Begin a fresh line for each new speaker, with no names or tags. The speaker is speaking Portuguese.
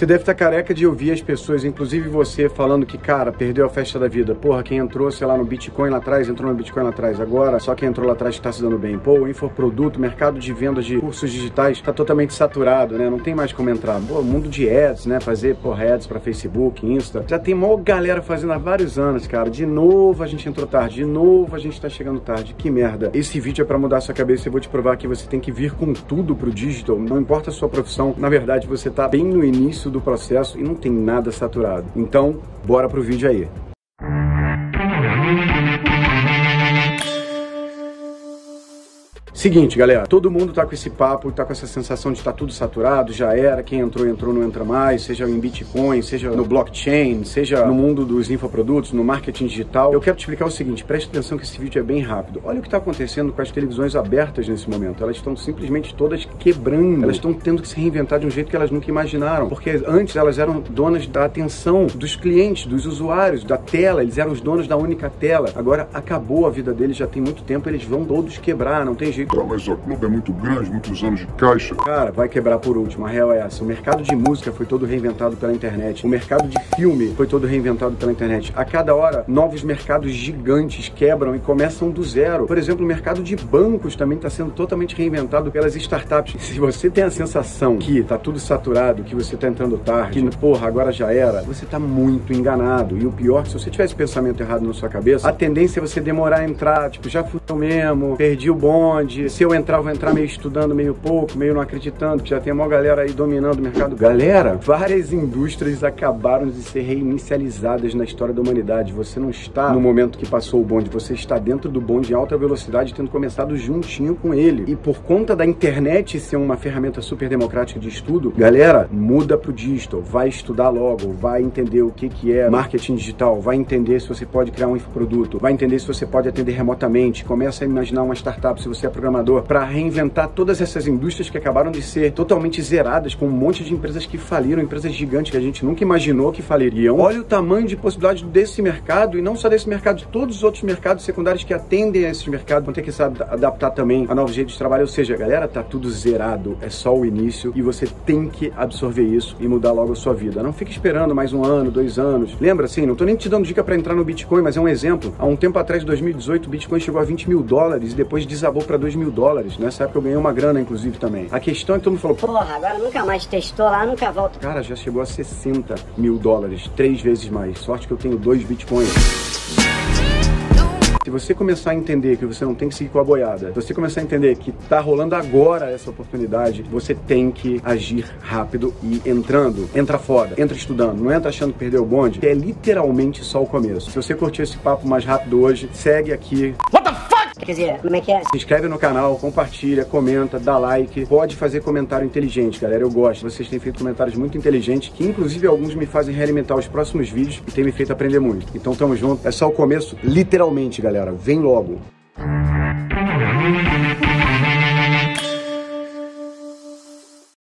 Você deve estar careca de ouvir as pessoas, inclusive você, falando que, cara, perdeu a festa da vida. Porra, quem entrou, sei lá, no Bitcoin lá atrás, entrou no Bitcoin lá atrás. Agora, só quem entrou lá atrás está se dando bem. Pô, o infoproduto, mercado de venda de cursos digitais está totalmente saturado, né? Não tem mais como entrar. Pô, mundo de ads, né? Fazer, pô, ads para Facebook, Insta. Já tem maior galera fazendo há vários anos, cara. De novo a gente entrou tarde. De novo a gente está chegando tarde. Que merda. Esse vídeo é para mudar sua cabeça. Eu vou te provar que você tem que vir com tudo pro digital. Não importa a sua profissão. Na verdade, você tá bem no início do processo e não tem nada saturado. Então, bora pro vídeo aí. Seguinte, galera, todo mundo tá com esse papo, tá com essa sensação de estar tá tudo saturado, já era, quem entrou, entrou, não entra mais, seja em Bitcoin, seja no blockchain, seja no mundo dos infoprodutos, no marketing digital. Eu quero te explicar o seguinte, preste atenção que esse vídeo é bem rápido. Olha o que está acontecendo com as televisões abertas nesse momento. Elas estão simplesmente todas quebrando. Elas estão tendo que se reinventar de um jeito que elas nunca imaginaram. Porque antes elas eram donas da atenção dos clientes, dos usuários, da tela, eles eram os donos da única tela. Agora acabou a vida deles já tem muito tempo, eles vão todos quebrar, não tem jeito
mas o clube é muito grande, muitos anos de caixa.
Cara, vai quebrar por último. A real é essa. O mercado de música foi todo reinventado pela internet. O mercado de filme foi todo reinventado pela internet. A cada hora, novos mercados gigantes quebram e começam do zero. Por exemplo, o mercado de bancos também está sendo totalmente reinventado pelas startups. Se você tem a sensação que está tudo saturado, que você está entrando tarde, que porra, agora já era, você está muito enganado. E o pior, se você tiver esse pensamento errado na sua cabeça, a tendência é você demorar a entrar, tipo, já fui mesmo, perdi o bonde, se eu entrar, vou entrar meio estudando, meio pouco, meio não acreditando, que já tem uma galera aí dominando o mercado. Galera, várias indústrias acabaram de ser reinicializadas na história da humanidade. Você não está no momento que passou o bonde, você está dentro do bonde em alta velocidade, tendo começado juntinho com ele. E por conta da internet ser uma ferramenta super democrática de estudo, galera, muda pro digital, vai estudar logo, vai entender o que, que é marketing digital, vai entender se você pode criar um infoproduto, vai entender se você pode atender remotamente, começa a imaginar uma startup se você é programador para reinventar todas essas indústrias que acabaram de ser totalmente zeradas com um monte de empresas que faliram, empresas gigantes que a gente nunca imaginou que faliriam. Olha o tamanho de possibilidade desse mercado e não só desse mercado, de todos os outros mercados secundários que atendem a esses mercados vão ter que se adaptar também a novos jeitos de trabalho. Ou seja, galera, tá tudo zerado, é só o início e você tem que absorver isso e mudar logo a sua vida. Não fique esperando mais um ano, dois anos. Lembra assim, não tô nem te dando dica para entrar no Bitcoin, mas é um exemplo. Há um tempo atrás, 2018, o Bitcoin chegou a 20 mil dólares e depois desabou para 2 mil dólares. Nessa época eu ganhei uma grana, inclusive, também. A questão é que todo mundo falou,
porra, agora nunca mais testou lá, nunca volta.
Cara, já chegou a 60 mil dólares, três vezes mais. Sorte que eu tenho dois bitcoins. Se você começar a entender que você não tem que seguir com a boiada, se você começar a entender que tá rolando agora essa oportunidade, você tem que agir rápido e entrando. Entra foda, entra estudando, não entra achando que perdeu o bonde, que é literalmente só o começo. Se você curtiu esse papo mais rápido hoje, segue aqui.
Quer dizer, como é que é?
Se inscreve no canal, compartilha, comenta, dá like. Pode fazer comentário inteligente, galera. Eu gosto. Vocês têm feito comentários muito inteligentes, que inclusive alguns me fazem realimentar os próximos vídeos e tem me feito aprender muito. Então tamo junto. É só o começo, literalmente, galera. Vem logo.